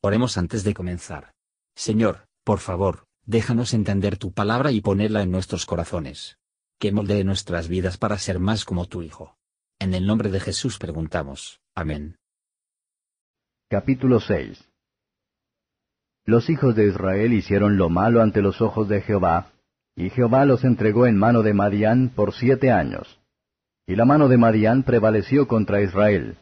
Oremos antes de comenzar. Señor, por favor, déjanos entender tu palabra y ponerla en nuestros corazones. Que moldee nuestras vidas para ser más como tu Hijo. En el nombre de Jesús preguntamos. Amén. Capítulo 6 Los hijos de Israel hicieron lo malo ante los ojos de Jehová, y Jehová los entregó en mano de Madián por siete años. Y la mano de Madián prevaleció contra Israel.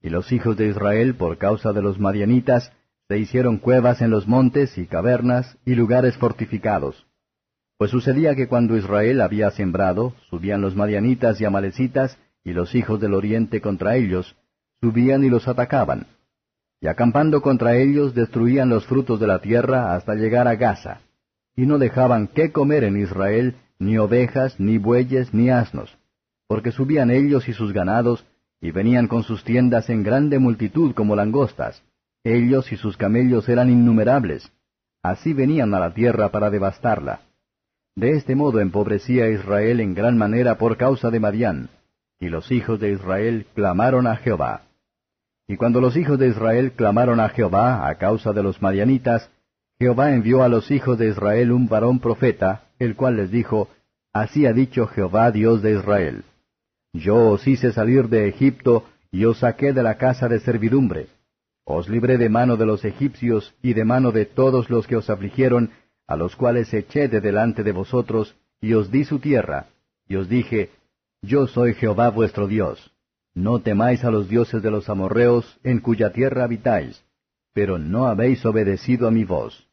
Y los hijos de Israel, por causa de los madianitas, se hicieron cuevas en los montes y cavernas y lugares fortificados. Pues sucedía que cuando Israel había sembrado, subían los madianitas y amalecitas y los hijos del oriente contra ellos, subían y los atacaban. Y acampando contra ellos destruían los frutos de la tierra hasta llegar a Gaza. Y no dejaban qué comer en Israel, ni ovejas, ni bueyes, ni asnos, porque subían ellos y sus ganados, y venían con sus tiendas en grande multitud como langostas ellos y sus camellos eran innumerables. Así venían a la tierra para devastarla. De este modo empobrecía Israel en gran manera por causa de Madián. Y los hijos de Israel clamaron a Jehová. Y cuando los hijos de Israel clamaron a Jehová a causa de los madianitas, Jehová envió a los hijos de Israel un varón profeta, el cual les dijo, Así ha dicho Jehová Dios de Israel. Yo os hice salir de Egipto y os saqué de la casa de servidumbre. Os libré de mano de los egipcios y de mano de todos los que os afligieron, a los cuales eché de delante de vosotros, y os di su tierra, y os dije, Yo soy Jehová vuestro Dios. No temáis a los dioses de los amorreos, en cuya tierra habitáis, pero no habéis obedecido a mi voz.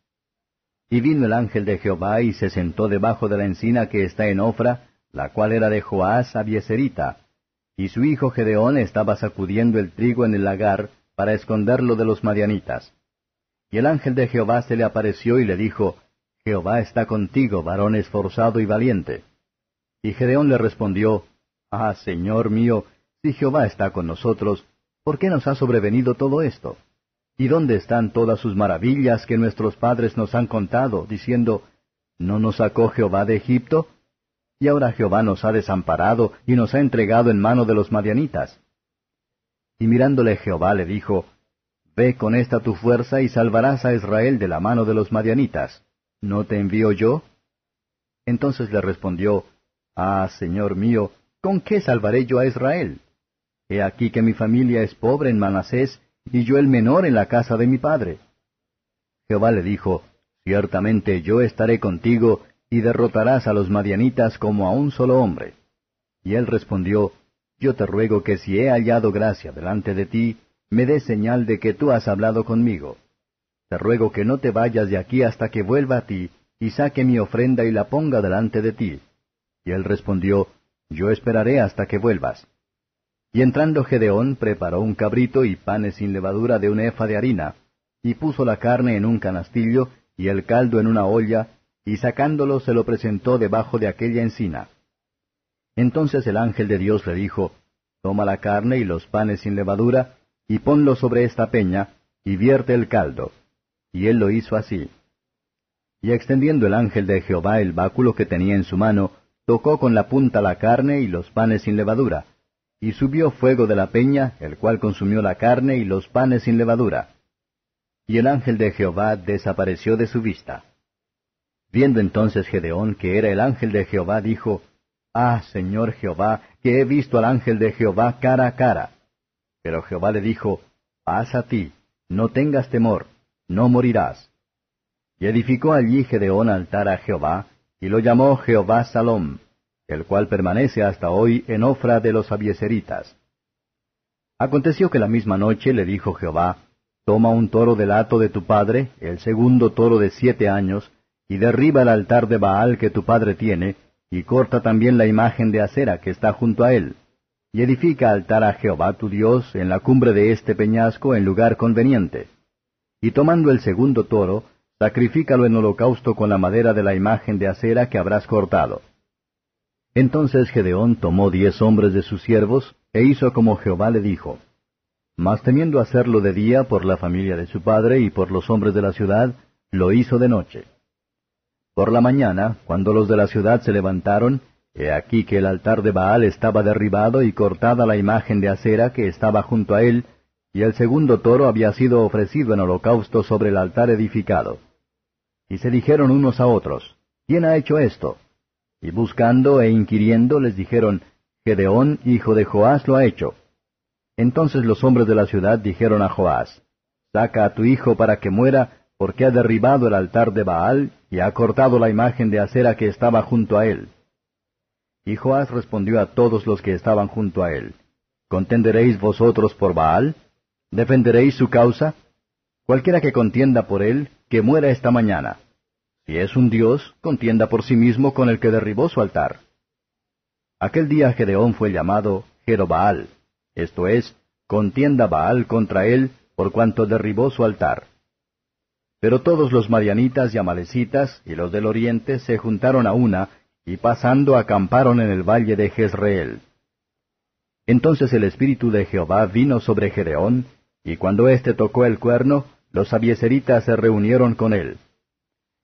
Y vino el ángel de Jehová y se sentó debajo de la encina que está en Ofra, la cual era de Joás Abieserita, y su hijo Gedeón estaba sacudiendo el trigo en el lagar, para esconderlo de los madianitas. Y el ángel de Jehová se le apareció y le dijo, Jehová está contigo, varón esforzado y valiente. Y Gedeón le respondió, Ah, Señor mío, si Jehová está con nosotros, ¿por qué nos ha sobrevenido todo esto? ¿Y dónde están todas sus maravillas que nuestros padres nos han contado, diciendo, ¿no nos sacó Jehová de Egipto? Y ahora Jehová nos ha desamparado y nos ha entregado en mano de los madianitas. Y mirándole Jehová le dijo, Ve con esta tu fuerza y salvarás a Israel de la mano de los madianitas. ¿No te envío yo? Entonces le respondió, Ah, Señor mío, ¿con qué salvaré yo a Israel? He aquí que mi familia es pobre en Manasés, y yo el menor en la casa de mi padre. Jehová le dijo, Ciertamente yo estaré contigo, y derrotarás a los madianitas como a un solo hombre. Y él respondió, yo te ruego que si he hallado gracia delante de ti, me des señal de que tú has hablado conmigo. Te ruego que no te vayas de aquí hasta que vuelva a ti, y saque mi ofrenda y la ponga delante de ti. Y él respondió, Yo esperaré hasta que vuelvas. Y entrando Gedeón preparó un cabrito y panes sin levadura de un efa de harina, y puso la carne en un canastillo y el caldo en una olla, y sacándolo se lo presentó debajo de aquella encina. Entonces el ángel de Dios le dijo, Toma la carne y los panes sin levadura, y ponlo sobre esta peña, y vierte el caldo. Y él lo hizo así. Y extendiendo el ángel de Jehová el báculo que tenía en su mano, tocó con la punta la carne y los panes sin levadura, y subió fuego de la peña, el cual consumió la carne y los panes sin levadura. Y el ángel de Jehová desapareció de su vista. Viendo entonces Gedeón que era el ángel de Jehová, dijo, Ah, Señor Jehová, que he visto al ángel de Jehová cara a cara. Pero Jehová le dijo, Paz a ti, no tengas temor, no morirás. Y edificó allí Gedeón altar a Jehová, y lo llamó Jehová Salom, el cual permanece hasta hoy en Ofra de los Abieseritas. Aconteció que la misma noche le dijo Jehová, Toma un toro del hato de tu padre, el segundo toro de siete años, y derriba el altar de Baal que tu padre tiene, y corta también la imagen de acera que está junto a él, y edifica altar a Jehová tu Dios en la cumbre de este peñasco en lugar conveniente. Y tomando el segundo toro, sacrifícalo en holocausto con la madera de la imagen de acera que habrás cortado. Entonces Gedeón tomó diez hombres de sus siervos, e hizo como Jehová le dijo. Mas temiendo hacerlo de día por la familia de su padre y por los hombres de la ciudad, lo hizo de noche. Por la mañana, cuando los de la ciudad se levantaron, he aquí que el altar de Baal estaba derribado y cortada la imagen de acera que estaba junto a él, y el segundo toro había sido ofrecido en holocausto sobre el altar edificado. Y se dijeron unos a otros, ¿quién ha hecho esto? Y buscando e inquiriendo les dijeron, Gedeón, hijo de Joás, lo ha hecho. Entonces los hombres de la ciudad dijeron a Joás, Saca a tu hijo para que muera, porque ha derribado el altar de Baal y ha cortado la imagen de acera que estaba junto a él. Y Joás respondió a todos los que estaban junto a él, ¿Contenderéis vosotros por Baal? ¿Defenderéis su causa? Cualquiera que contienda por él, que muera esta mañana. Si es un dios, contienda por sí mismo con el que derribó su altar. Aquel día Gedeón fue llamado Jerobaal, esto es, contienda Baal contra él por cuanto derribó su altar. Pero todos los madianitas y amalecitas y los del oriente se juntaron a una, y pasando acamparon en el valle de Jezreel. Entonces el Espíritu de Jehová vino sobre Gedeón, y cuando éste tocó el cuerno, los abieseritas se reunieron con él.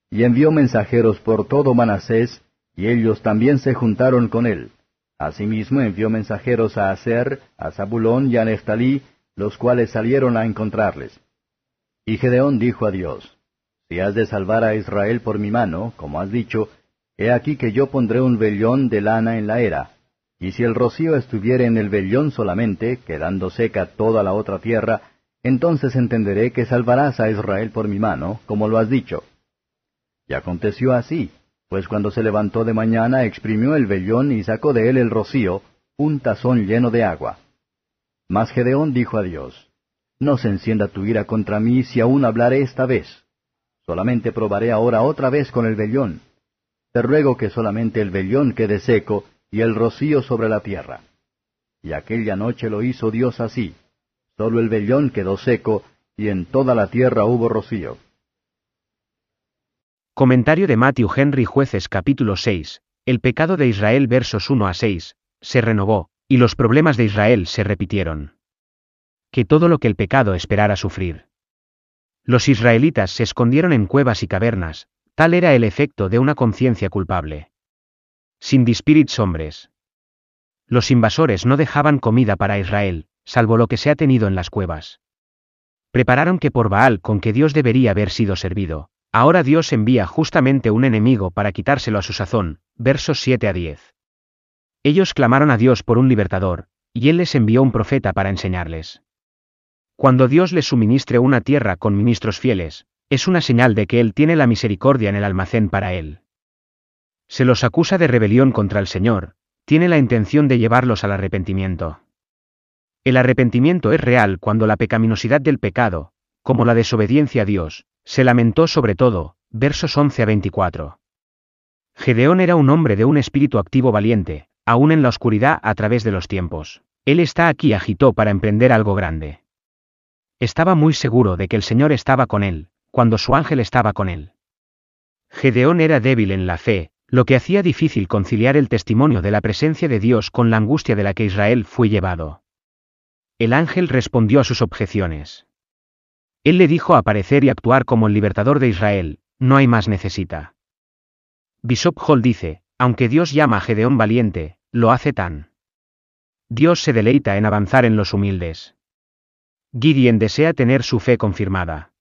Y envió mensajeros por todo Manasés, y ellos también se juntaron con él. Asimismo envió mensajeros a Aser, a Zabulón y a Neftalí, los cuales salieron a encontrarles. Y Gedeón dijo a Dios, Si has de salvar a Israel por mi mano, como has dicho, he aquí que yo pondré un vellón de lana en la era, y si el rocío estuviere en el vellón solamente, quedando seca toda la otra tierra, entonces entenderé que salvarás a Israel por mi mano, como lo has dicho. Y aconteció así, pues cuando se levantó de mañana exprimió el vellón y sacó de él el rocío, un tazón lleno de agua. Mas Gedeón dijo a Dios, No se encienda tu ira contra mí si aún hablaré esta vez. Solamente probaré ahora otra vez con el vellón. Te ruego que solamente el vellón quede seco, y el rocío sobre la tierra. Y aquella noche lo hizo Dios así. Solo el vellón quedó seco, y en toda la tierra hubo rocío. Comentario de Matthew Henry Jueces capítulo 6. El pecado de Israel versos 1 a 6. Se renovó, y los problemas de Israel se repitieron. Que todo lo que el pecado esperara sufrir. Los israelitas se escondieron en cuevas y cavernas, tal era el efecto de una conciencia culpable sin dispirits hombres. Los invasores no dejaban comida para Israel, salvo lo que se ha tenido en las cuevas. Prepararon que por Baal con que Dios debería haber sido servido, ahora Dios envía justamente un enemigo para quitárselo a su sazón, versos 7 a 10. Ellos clamaron a Dios por un libertador, y Él les envió un profeta para enseñarles. Cuando Dios les suministre una tierra con ministros fieles, es una señal de que Él tiene la misericordia en el almacén para Él. Se los acusa de rebelión contra el Señor, tiene la intención de llevarlos al arrepentimiento. El arrepentimiento es real cuando la pecaminosidad del pecado, como la desobediencia a Dios, se lamentó sobre todo, versos 11 a 24. Gedeón era un hombre de un espíritu activo valiente, aún en la oscuridad a través de los tiempos. Él está aquí agitó para emprender algo grande. Estaba muy seguro de que el Señor estaba con él, cuando su ángel estaba con él. Gedeón era débil en la fe, lo que hacía difícil conciliar el testimonio de la presencia de Dios con la angustia de la que Israel fue llevado. El ángel respondió a sus objeciones. Él le dijo aparecer y actuar como el libertador de Israel, no hay más necesita. Bishop Hall dice, aunque Dios llama a Gedeón valiente, lo hace tan. Dios se deleita en avanzar en los humildes. Gideon desea tener su fe confirmada.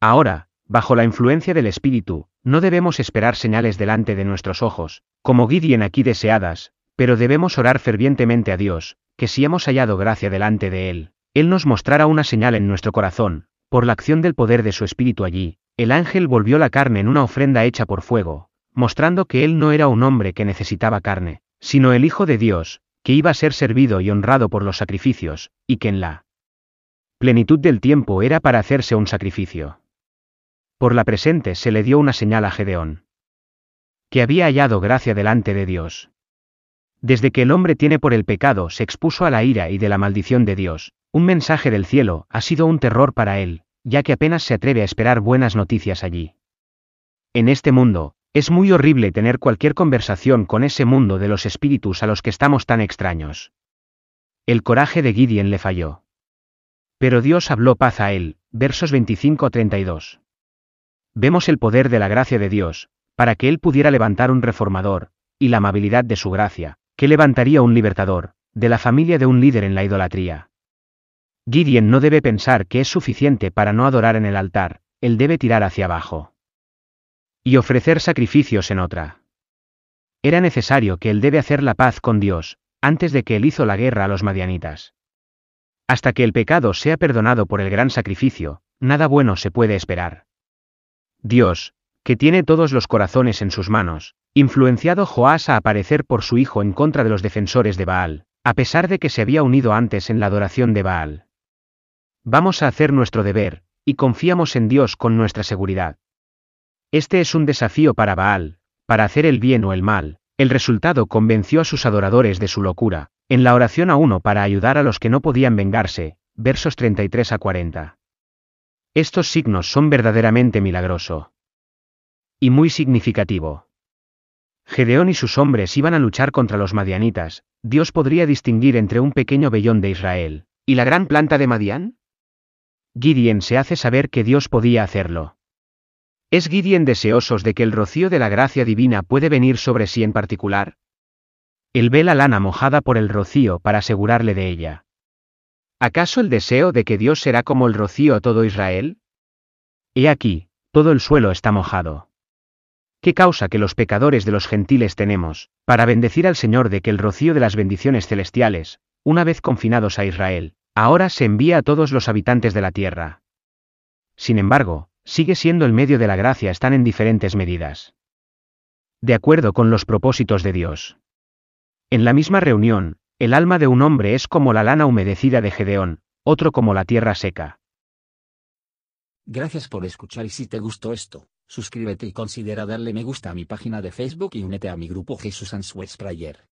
Ahora, bajo la influencia del Espíritu, no debemos esperar señales delante de nuestros ojos, como Gideon aquí deseadas, pero debemos orar fervientemente a Dios, que si hemos hallado gracia delante de Él, Él nos mostrará una señal en nuestro corazón, por la acción del poder de su Espíritu allí, el ángel volvió la carne en una ofrenda hecha por fuego, mostrando que Él no era un hombre que necesitaba carne, sino el Hijo de Dios, que iba a ser servido y honrado por los sacrificios, y que en la plenitud del tiempo era para hacerse un sacrificio. Por la presente se le dio una señal a Gedeón. Que había hallado gracia delante de Dios. Desde que el hombre tiene por el pecado se expuso a la ira y de la maldición de Dios, un mensaje del cielo ha sido un terror para él, ya que apenas se atreve a esperar buenas noticias allí. En este mundo, es muy horrible tener cualquier conversación con ese mundo de los espíritus a los que estamos tan extraños. El coraje de Gideon le falló. Pero Dios habló paz a él, versos 25-32 vemos el poder de la gracia de Dios, para que Él pudiera levantar un reformador, y la amabilidad de su gracia, que levantaría un libertador, de la familia de un líder en la idolatría. Gideon no debe pensar que es suficiente para no adorar en el altar, él debe tirar hacia abajo. Y ofrecer sacrificios en otra. Era necesario que él debe hacer la paz con Dios, antes de que él hizo la guerra a los madianitas. Hasta que el pecado sea perdonado por el gran sacrificio, nada bueno se puede esperar. Dios, que tiene todos los corazones en sus manos, influenciado Joás a aparecer por su hijo en contra de los defensores de Baal, a pesar de que se había unido antes en la adoración de Baal. Vamos a hacer nuestro deber, y confiamos en Dios con nuestra seguridad. Este es un desafío para Baal, para hacer el bien o el mal, el resultado convenció a sus adoradores de su locura, en la oración a uno para ayudar a los que no podían vengarse, versos 33 a 40. Estos signos son verdaderamente milagroso. Y muy significativo. Gedeón y sus hombres iban a luchar contra los madianitas, Dios podría distinguir entre un pequeño vellón de Israel, ¿y la gran planta de Madián? Gideon se hace saber que Dios podía hacerlo. ¿Es Gideon deseosos de que el rocío de la gracia divina puede venir sobre sí en particular? Él ve la lana mojada por el rocío para asegurarle de ella. ¿Acaso el deseo de que Dios será como el rocío a todo Israel? He aquí, todo el suelo está mojado. ¿Qué causa que los pecadores de los gentiles tenemos, para bendecir al Señor de que el rocío de las bendiciones celestiales, una vez confinados a Israel, ahora se envía a todos los habitantes de la tierra? Sin embargo, sigue siendo el medio de la gracia están en diferentes medidas. De acuerdo con los propósitos de Dios. En la misma reunión, el alma de un hombre es como la lana humedecida de Gedeón, otro como la tierra seca. Gracias por escuchar y si te gustó esto, suscríbete y considera darle me gusta a mi página de Facebook y únete a mi grupo Jesús Answers Prayer.